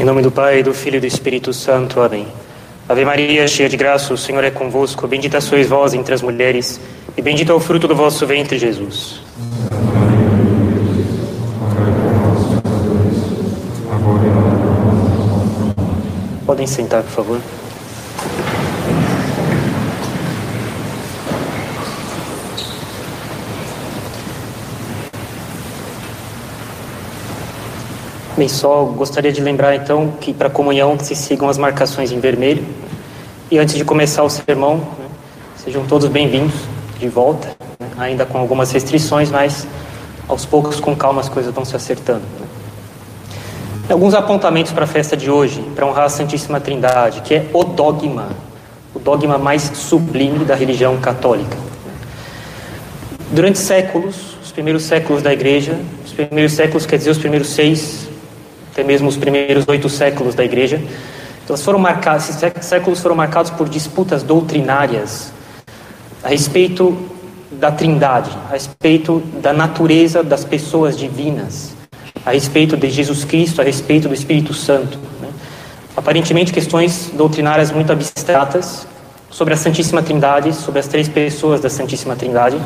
Em nome do Pai, do Filho e do Espírito Santo. Amém. Ave Maria, cheia de graça, o Senhor é convosco. Bendita sois vós entre as mulheres, e bendito é o fruto do vosso ventre, Jesus. Podem sentar, por favor. Bem, só gostaria de lembrar então que para a comunhão se sigam as marcações em vermelho. E antes de começar o sermão, né, sejam todos bem-vindos de volta, né, ainda com algumas restrições, mas aos poucos, com calma, as coisas vão se acertando. Né. Alguns apontamentos para a festa de hoje, para honrar a Santíssima Trindade, que é o dogma, o dogma mais sublime da religião católica. Durante séculos, os primeiros séculos da Igreja, os primeiros séculos quer dizer os primeiros seis até mesmo os primeiros oito séculos da igreja. Elas foram marcadas, esses séculos foram marcados por disputas doutrinárias a respeito da trindade, a respeito da natureza das pessoas divinas, a respeito de Jesus Cristo, a respeito do Espírito Santo. Né? Aparentemente questões doutrinárias muito abstratas sobre a Santíssima Trindade, sobre as três pessoas da Santíssima Trindade,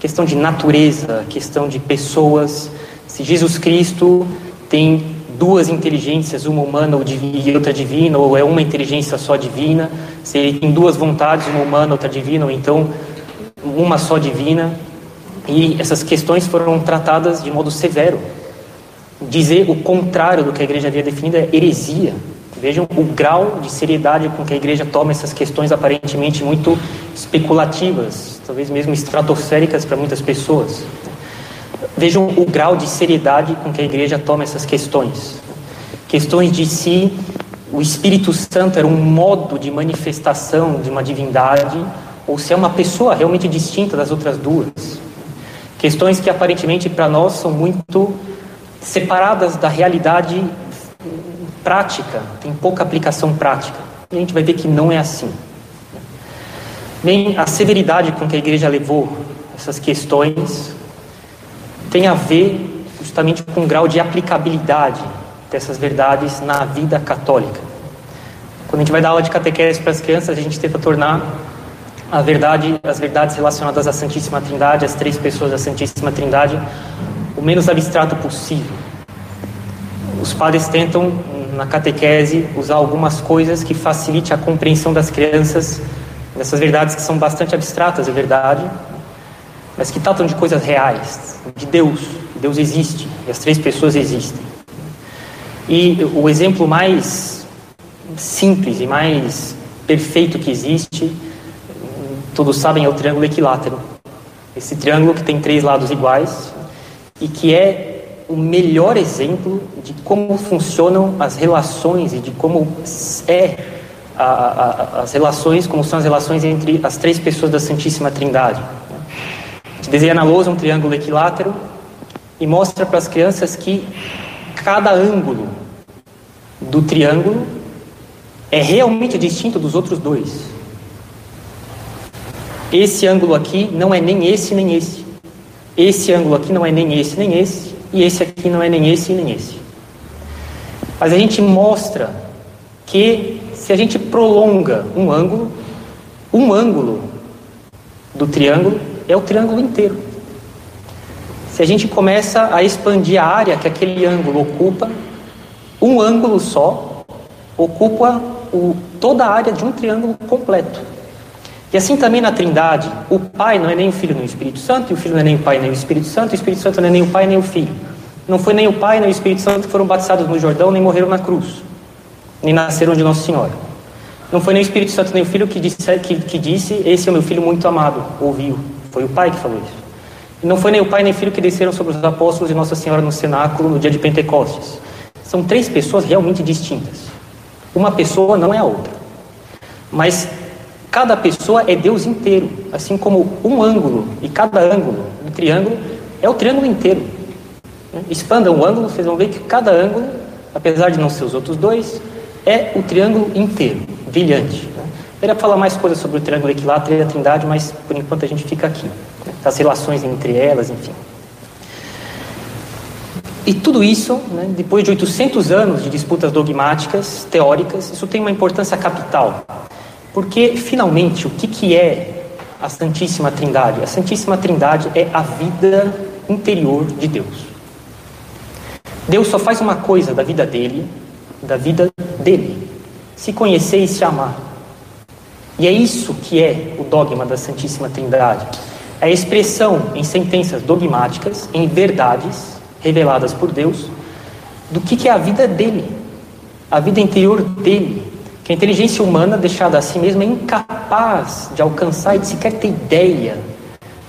questão de natureza, questão de pessoas, se Jesus Cristo tem duas inteligências, uma humana e outra divina, ou é uma inteligência só divina, se ele tem duas vontades, uma humana, outra divina, ou então uma só divina. E essas questões foram tratadas de modo severo. Dizer o contrário do que a igreja havia definido é heresia. Vejam o grau de seriedade com que a igreja toma essas questões aparentemente muito especulativas, talvez mesmo estratosféricas para muitas pessoas. Vejam o grau de seriedade com que a igreja toma essas questões. Questões de se o Espírito Santo era um modo de manifestação de uma divindade ou se é uma pessoa realmente distinta das outras duas. Questões que aparentemente para nós são muito separadas da realidade prática, tem pouca aplicação prática. E a gente vai ver que não é assim. Nem a severidade com que a igreja levou essas questões tem a ver justamente com o grau de aplicabilidade dessas verdades na vida católica. Quando a gente vai dar aula de catequese para as crianças, a gente tenta tornar a verdade, as verdades relacionadas à Santíssima Trindade, as três pessoas da Santíssima Trindade, o menos abstrato possível. Os padres tentam, na catequese, usar algumas coisas que facilite a compreensão das crianças dessas verdades que são bastante abstratas, é verdade, mas que tratam de coisas reais, de Deus. Deus existe e as três pessoas existem. E o exemplo mais simples e mais perfeito que existe, todos sabem, é o triângulo equilátero. Esse triângulo que tem três lados iguais e que é o melhor exemplo de como funcionam as relações e de como é a, a, as relações, como são as relações entre as três pessoas da Santíssima Trindade. Desenha na lousa um triângulo equilátero e mostra para as crianças que cada ângulo do triângulo é realmente distinto dos outros dois. Esse ângulo aqui não é nem esse nem esse. Esse ângulo aqui não é nem esse nem esse. E esse aqui não é nem esse nem esse. Mas a gente mostra que se a gente prolonga um ângulo, um ângulo do triângulo é o triângulo inteiro. Se a gente começa a expandir a área que aquele ângulo ocupa, um ângulo só ocupa o, toda a área de um triângulo completo. E assim também na Trindade, o Pai não é nem o Filho nem o Espírito Santo, e o Filho não é nem o Pai nem o Espírito Santo, e o Espírito Santo não é nem o Pai nem o Filho. Não foi nem o Pai nem o Espírito Santo que foram batizados no Jordão, nem morreram na cruz, nem nasceram de Nossa Senhora. Não foi nem o Espírito Santo nem o Filho que disse, que, que disse Esse é o meu filho muito amado, ouviu. Foi o Pai que falou isso. E não foi nem o Pai nem o Filho que desceram sobre os apóstolos e Nossa Senhora no cenáculo no dia de Pentecostes. São três pessoas realmente distintas. Uma pessoa não é a outra. Mas cada pessoa é Deus inteiro, assim como um ângulo e cada ângulo do triângulo é o triângulo inteiro. Expandam o ângulo, vocês vão ver que cada ângulo, apesar de não ser os outros dois, é o triângulo inteiro, brilhante. Eu falar mais coisas sobre o triângulo equilátero e a trindade, mas por enquanto a gente fica aqui. As relações entre elas, enfim. E tudo isso, né, depois de 800 anos de disputas dogmáticas, teóricas, isso tem uma importância capital. Porque, finalmente, o que, que é a Santíssima Trindade? A Santíssima Trindade é a vida interior de Deus. Deus só faz uma coisa da vida dele, da vida dele: se conhecer e se amar. E é isso que é o dogma da Santíssima Trindade. É a expressão em sentenças dogmáticas, em verdades reveladas por Deus, do que, é a vida dele, a vida interior dele, que a inteligência humana, deixada a si mesma, é incapaz de alcançar e de sequer ter ideia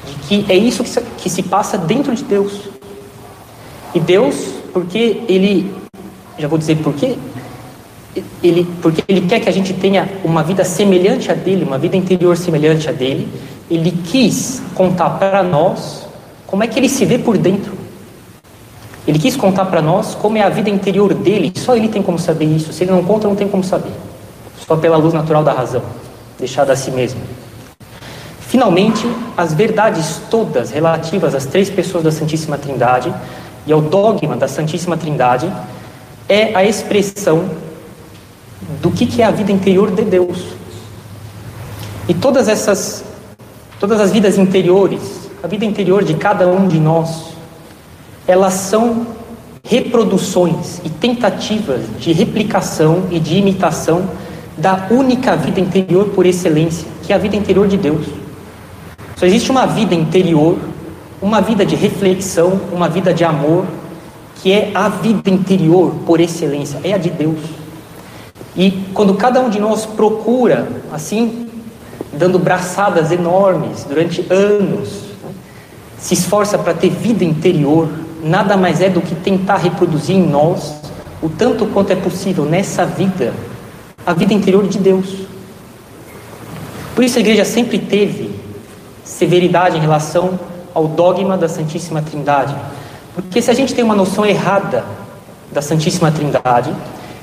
de que é isso que se, passa dentro de Deus. E Deus, porque Ele, já vou dizer por quê, ele, porque Ele quer que a gente tenha uma vida semelhante a dele, uma vida interior semelhante a dele, Ele quis contar para nós como é que Ele se vê por dentro. Ele quis contar para nós como é a vida interior dele, só ele tem como saber isso. Se ele não conta, não tem como saber. Só pela luz natural da razão, deixada a si mesmo. Finalmente, as verdades todas relativas às três pessoas da Santíssima Trindade e ao dogma da Santíssima Trindade é a expressão do que, que é a vida interior de Deus. E todas essas, todas as vidas interiores, a vida interior de cada um de nós, elas são reproduções e tentativas de replicação e de imitação da única vida interior por excelência, que é a vida interior de Deus. Só existe uma vida interior, uma vida de reflexão, uma vida de amor, que é a vida interior por excelência, é a de Deus. E quando cada um de nós procura, assim, dando braçadas enormes durante anos, né, se esforça para ter vida interior, nada mais é do que tentar reproduzir em nós, o tanto quanto é possível nessa vida, a vida interior de Deus. Por isso a igreja sempre teve severidade em relação ao dogma da Santíssima Trindade. Porque se a gente tem uma noção errada da Santíssima Trindade,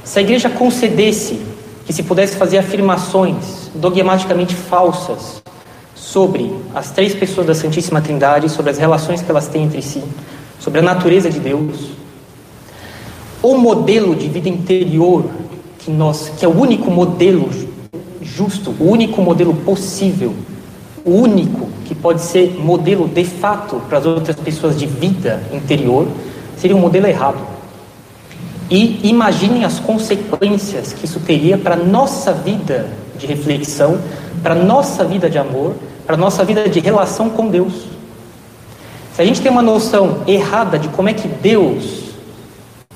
se a igreja concedesse que se pudesse fazer afirmações dogmaticamente falsas sobre as três pessoas da Santíssima Trindade, sobre as relações que elas têm entre si, sobre a natureza de Deus, o modelo de vida interior que nós, que é o único modelo justo, o único modelo possível, o único que pode ser modelo de fato para as outras pessoas de vida interior, seria um modelo errado. E imaginem as consequências que isso teria para a nossa vida de reflexão, para a nossa vida de amor, para a nossa vida de relação com Deus. Se a gente tem uma noção errada de como é que Deus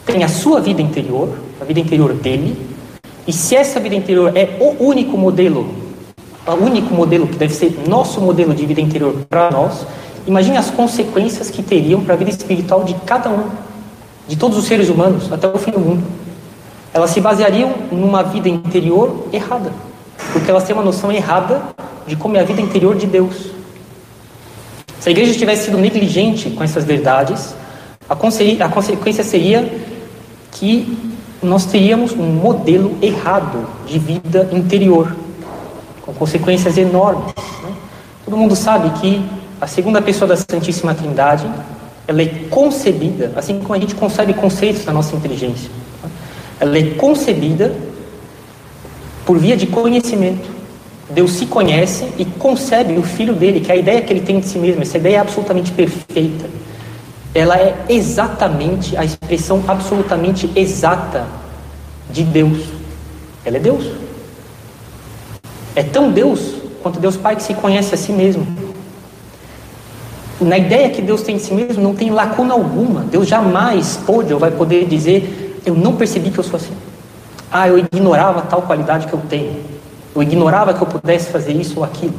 tem a sua vida interior, a vida interior dele, e se essa vida interior é o único modelo, o único modelo que deve ser nosso modelo de vida interior para nós, imagine as consequências que teriam para a vida espiritual de cada um, de todos os seres humanos, até o fim do mundo. Elas se baseariam numa vida interior errada, porque elas têm uma noção errada de como é a vida interior de Deus. Se a igreja tivesse sido negligente com essas verdades, a, a consequência seria que nós teríamos um modelo errado de vida interior, com consequências enormes. Né? Todo mundo sabe que a segunda pessoa da Santíssima Trindade ela é concebida, assim como a gente concebe conceitos da nossa inteligência, ela é concebida por via de conhecimento. Deus se conhece e concebe o filho dele, que é a ideia que ele tem de si mesmo, essa ideia é absolutamente perfeita. Ela é exatamente a expressão absolutamente exata de Deus. Ela é Deus. É tão Deus quanto Deus Pai que se conhece a si mesmo. Na ideia que Deus tem de si mesmo, não tem lacuna alguma. Deus jamais pôde ou vai poder dizer: Eu não percebi que eu sou assim. Ah, eu ignorava tal qualidade que eu tenho. Eu ignorava que eu pudesse fazer isso ou aquilo.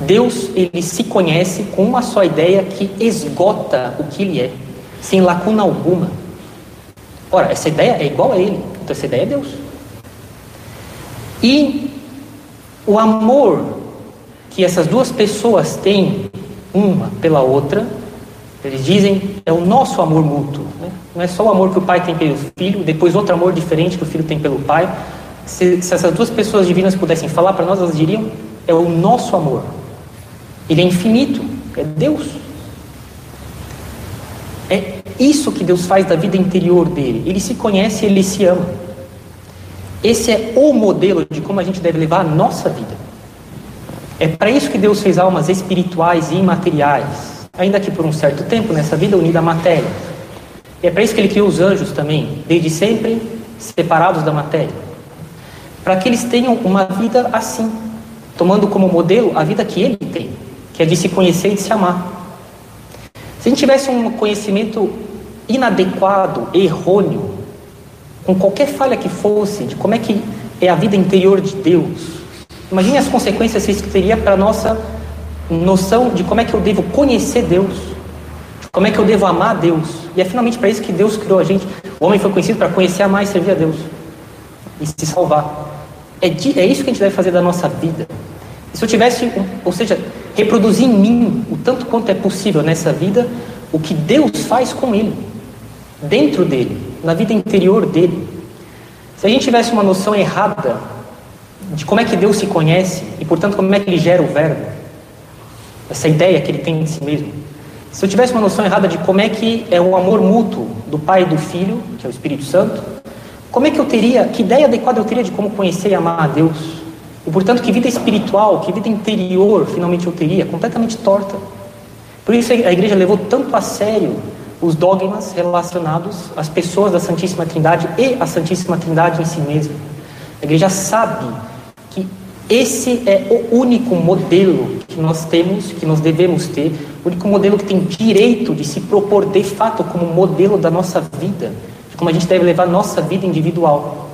Deus, ele se conhece com uma só ideia que esgota o que ele é, sem lacuna alguma. Ora, essa ideia é igual a ele, então essa ideia é Deus. E o amor que essas duas pessoas têm uma pela outra, eles dizem, é o nosso amor mútuo. Né? Não é só o amor que o pai tem pelo filho, depois outro amor diferente que o filho tem pelo pai, se, se essas duas pessoas divinas pudessem falar para nós, elas diriam: é o nosso amor. Ele é infinito, é Deus. É isso que Deus faz da vida interior dele. Ele se conhece, ele se ama. Esse é o modelo de como a gente deve levar a nossa vida. É para isso que Deus fez almas espirituais e imateriais, ainda que por um certo tempo nessa vida unida à matéria. É para isso que ele criou os anjos também, desde sempre separados da matéria. Para que eles tenham uma vida assim, tomando como modelo a vida que ele tem, que é de se conhecer e de se amar. Se a gente tivesse um conhecimento inadequado, errôneo, com qualquer falha que fosse, de como é que é a vida interior de Deus, imagine as consequências que isso teria para a nossa noção de como é que eu devo conhecer Deus, de como é que eu devo amar Deus. E é finalmente para isso que Deus criou a gente. O homem foi conhecido para conhecer, amar e servir a Deus e se salvar. É, de, é isso que a gente deve fazer da nossa vida. E se eu tivesse, ou seja, reproduzir em mim o tanto quanto é possível nessa vida o que Deus faz com ele, dentro dele, na vida interior dele. Se a gente tivesse uma noção errada de como é que Deus se conhece e, portanto, como é que ele gera o verbo, essa ideia que ele tem de si mesmo. Se eu tivesse uma noção errada de como é que é o amor mútuo do Pai e do Filho, que é o Espírito Santo, como é que eu teria, que ideia adequada eu teria de como conhecer e amar a Deus? E, portanto, que vida espiritual, que vida interior finalmente eu teria? Completamente torta. Por isso a igreja levou tanto a sério os dogmas relacionados às pessoas da Santíssima Trindade e à Santíssima Trindade em si mesma. A igreja sabe esse é o único modelo que nós temos, que nós devemos ter, o único modelo que tem direito de se propor de fato como modelo da nossa vida, de como a gente deve levar a nossa vida individual.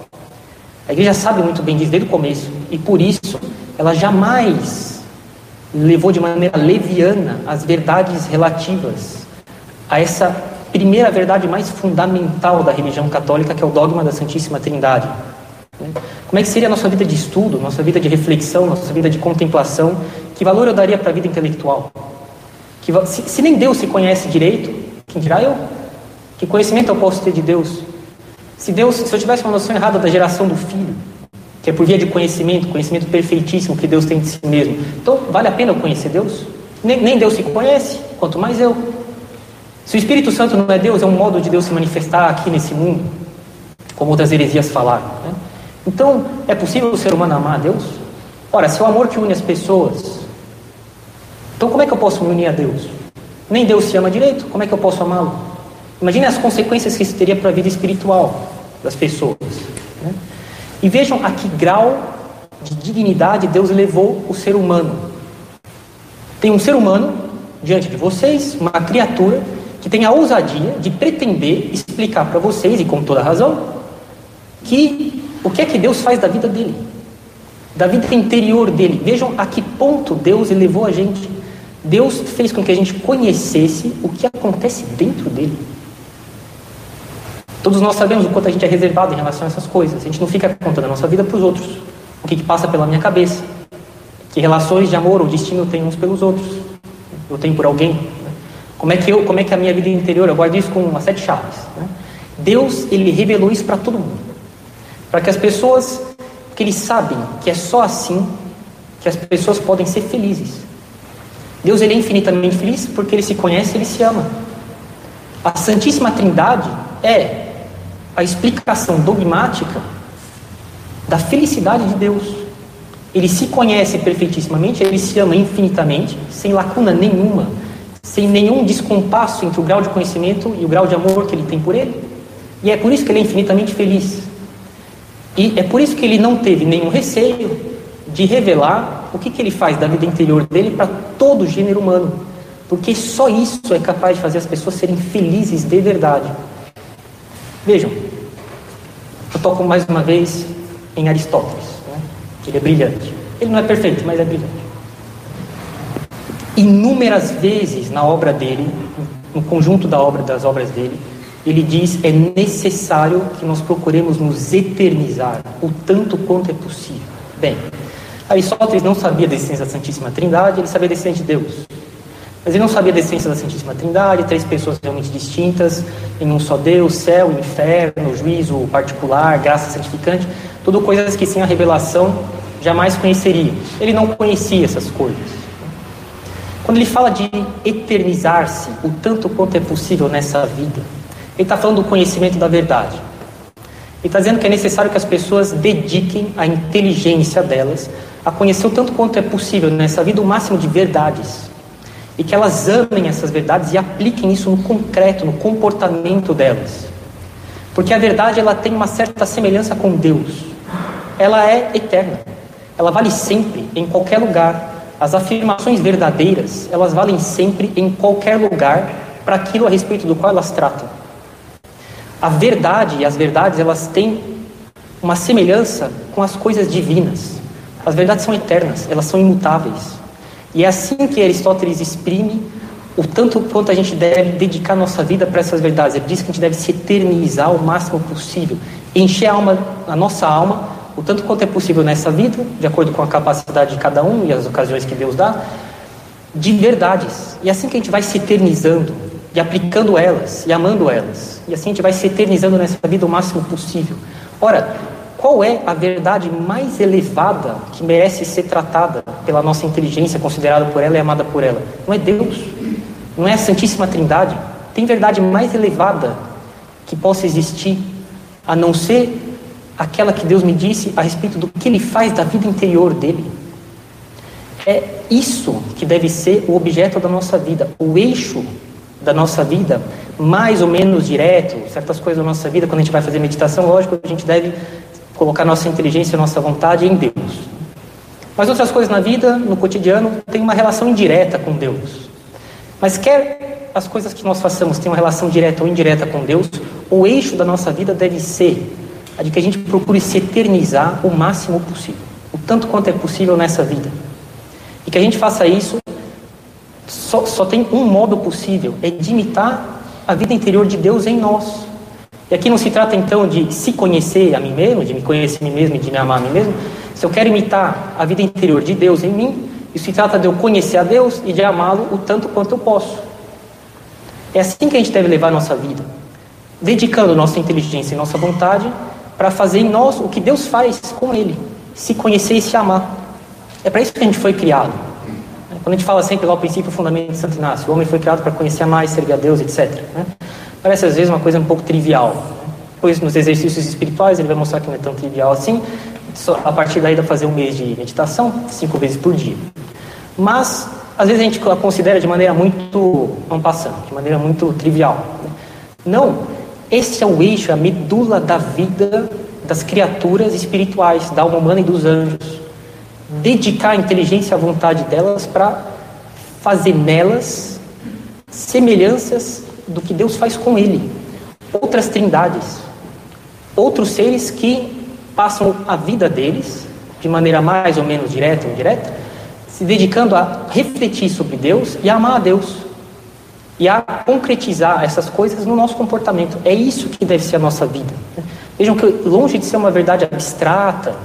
A igreja sabe muito bem disso desde o começo, e por isso ela jamais levou de maneira leviana as verdades relativas a essa primeira verdade mais fundamental da religião católica, que é o dogma da Santíssima Trindade. Como é que seria a nossa vida de estudo, nossa vida de reflexão, nossa vida de contemplação? Que valor eu daria para a vida intelectual? Que, se, se nem Deus se conhece direito, quem dirá eu? Que conhecimento eu posso ter de Deus? Se Deus, se eu tivesse uma noção errada da geração do filho, que é por via de conhecimento, conhecimento perfeitíssimo que Deus tem de si mesmo. Então, vale a pena eu conhecer Deus? Nem, nem Deus se conhece, quanto mais eu. Se o Espírito Santo não é Deus, é um modo de Deus se manifestar aqui nesse mundo, como outras heresias falaram. Né? Então, é possível o ser humano amar a Deus? Ora, se é o amor que une as pessoas, então como é que eu posso me unir a Deus? Nem Deus se ama direito, como é que eu posso amá-lo? Imagine as consequências que isso teria para a vida espiritual das pessoas. Né? E vejam a que grau de dignidade Deus levou o ser humano. Tem um ser humano diante de vocês, uma criatura, que tem a ousadia de pretender explicar para vocês, e com toda razão, que o que é que Deus faz da vida dele, da vida interior dele. Vejam a que ponto Deus elevou a gente. Deus fez com que a gente conhecesse o que acontece dentro dele. Todos nós sabemos o quanto a gente é reservado em relação a essas coisas. A gente não fica contando a nossa vida para os outros. O que, que passa pela minha cabeça. Que relações de amor ou destino eu tenho uns pelos outros. Eu tenho por alguém. Né? Como é que eu, como é que a minha vida interior, eu guardo isso com umas sete chaves. Né? Deus, ele revelou isso para todo mundo. Para que as pessoas, que eles sabem que é só assim que as pessoas podem ser felizes. Deus, ele é infinitamente feliz porque ele se conhece, ele se ama. A Santíssima Trindade é a explicação dogmática da felicidade de Deus. Ele se conhece perfeitíssimamente, ele se ama infinitamente, sem lacuna nenhuma, sem nenhum descompasso entre o grau de conhecimento e o grau de amor que ele tem por ele. E é por isso que ele é infinitamente feliz. E é por isso que ele não teve nenhum receio de revelar o que, que ele faz da vida interior dele para todo o gênero humano. Porque só isso é capaz de fazer as pessoas serem felizes de verdade. Vejam, eu toco mais uma vez em Aristóteles, né? ele é brilhante. Ele não é perfeito, mas é brilhante. Inúmeras vezes na obra dele, no conjunto da obra das obras dele, ele diz é necessário que nós procuremos nos eternizar o tanto quanto é possível. Bem, Aristóteles não sabia da existência da Santíssima Trindade, ele sabia da existência de Deus. Mas ele não sabia da essência da Santíssima Trindade, três pessoas realmente distintas, em um só Deus, céu, inferno, juízo particular, graça santificante, tudo coisas que sem a revelação jamais conheceria. Ele não conhecia essas coisas. Quando ele fala de eternizar-se o tanto quanto é possível nessa vida, ele está falando do conhecimento da verdade. Ele está dizendo que é necessário que as pessoas dediquem a inteligência delas a conhecer o tanto quanto é possível nessa vida o máximo de verdades. E que elas amem essas verdades e apliquem isso no concreto, no comportamento delas. Porque a verdade ela tem uma certa semelhança com Deus. Ela é eterna. Ela vale sempre, em qualquer lugar. As afirmações verdadeiras, elas valem sempre em qualquer lugar para aquilo a respeito do qual elas tratam. A verdade e as verdades, elas têm uma semelhança com as coisas divinas. As verdades são eternas, elas são imutáveis. E é assim que Aristóteles exprime o tanto quanto a gente deve dedicar nossa vida para essas verdades. Ele diz que a gente deve se eternizar o máximo possível, encher a, alma, a nossa alma o tanto quanto é possível nessa vida, de acordo com a capacidade de cada um e as ocasiões que Deus dá, de verdades. E é assim que a gente vai se eternizando e aplicando elas e amando elas. E assim a gente vai se eternizando nessa vida o máximo possível. Ora, qual é a verdade mais elevada que merece ser tratada pela nossa inteligência, considerada por ela e amada por ela? Não é Deus, não é a Santíssima Trindade. Tem verdade mais elevada que possa existir, a não ser aquela que Deus me disse a respeito do que Ele faz da vida interior dele. É isso que deve ser o objeto da nossa vida, o eixo da nossa vida, mais ou menos direto, certas coisas da nossa vida, quando a gente vai fazer meditação, lógico, a gente deve colocar nossa inteligência, nossa vontade em Deus. Mas outras coisas na vida, no cotidiano, tem uma relação indireta com Deus. Mas quer as coisas que nós façamos tenham uma relação direta ou indireta com Deus, o eixo da nossa vida deve ser a de que a gente procure se eternizar o máximo possível, o tanto quanto é possível nessa vida. E que a gente faça isso, só, só tem um modo possível, é de imitar a vida interior de Deus em nós. E aqui não se trata então de se conhecer a mim mesmo, de me conhecer a mim mesmo e de me amar a mim mesmo. Se eu quero imitar a vida interior de Deus em mim, isso se trata de eu conhecer a Deus e de amá-lo o tanto quanto eu posso. É assim que a gente deve levar a nossa vida, dedicando nossa inteligência e nossa vontade para fazer em nós o que Deus faz com Ele, se conhecer e se amar. É para isso que a gente foi criado. Quando a gente fala sempre lá o princípio o fundamento de Santo Inácio, o homem foi criado para conhecer mais, servir a Deus, etc. Né? Parece às vezes uma coisa um pouco trivial. Depois, nos exercícios espirituais, ele vai mostrar que não é tão trivial assim. Só a partir daí dá fazer um mês de meditação, cinco vezes por dia. Mas, às vezes a gente a considera de maneira muito, não passando, de maneira muito trivial. Não, esse é o eixo, a medula da vida das criaturas espirituais, da alma humana e dos anjos. Dedicar a inteligência a vontade delas para fazer nelas semelhanças do que Deus faz com ele. Outras trindades, outros seres que passam a vida deles, de maneira mais ou menos direta ou indireta, se dedicando a refletir sobre Deus e a amar a Deus. E a concretizar essas coisas no nosso comportamento. É isso que deve ser a nossa vida. Vejam que, longe de ser uma verdade abstrata, né,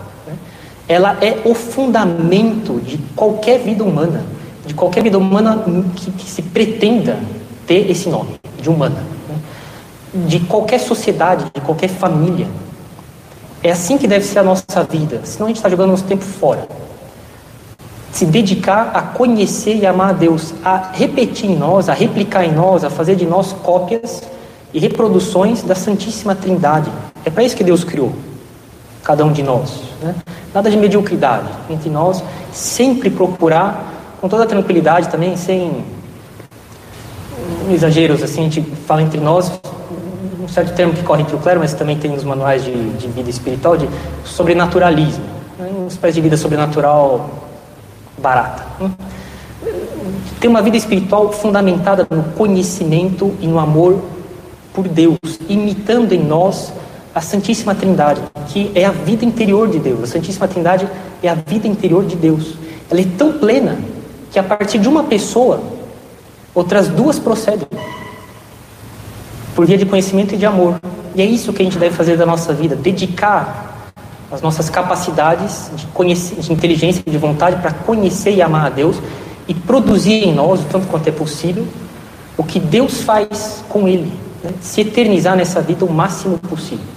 ela é o fundamento de qualquer vida humana, de qualquer vida humana que, que se pretenda ter esse nome de humana, né? de qualquer sociedade, de qualquer família. É assim que deve ser a nossa vida, senão a gente está jogando nosso tempo fora. Se dedicar a conhecer e amar a Deus, a repetir em nós, a replicar em nós, a fazer de nós cópias e reproduções da Santíssima Trindade. É para isso que Deus criou cada um de nós. Né? Nada de mediocridade entre nós, sempre procurar, com toda tranquilidade também, sem exageros, assim, a gente fala entre nós, um certo termo que corre entre o clero, mas também tem nos manuais de, de vida espiritual, de sobrenaturalismo. Né? Uma espécie de vida sobrenatural barata. Né? Tem uma vida espiritual fundamentada no conhecimento e no amor por Deus, imitando em nós a Santíssima Trindade, que é a vida interior de Deus. A Santíssima Trindade é a vida interior de Deus. Ela é tão plena que a partir de uma pessoa Outras duas procedem por via de conhecimento e de amor. E é isso que a gente deve fazer da nossa vida, dedicar as nossas capacidades de, conhecer, de inteligência e de vontade para conhecer e amar a Deus e produzir em nós, o tanto quanto é possível, o que Deus faz com Ele, né? se eternizar nessa vida o máximo possível.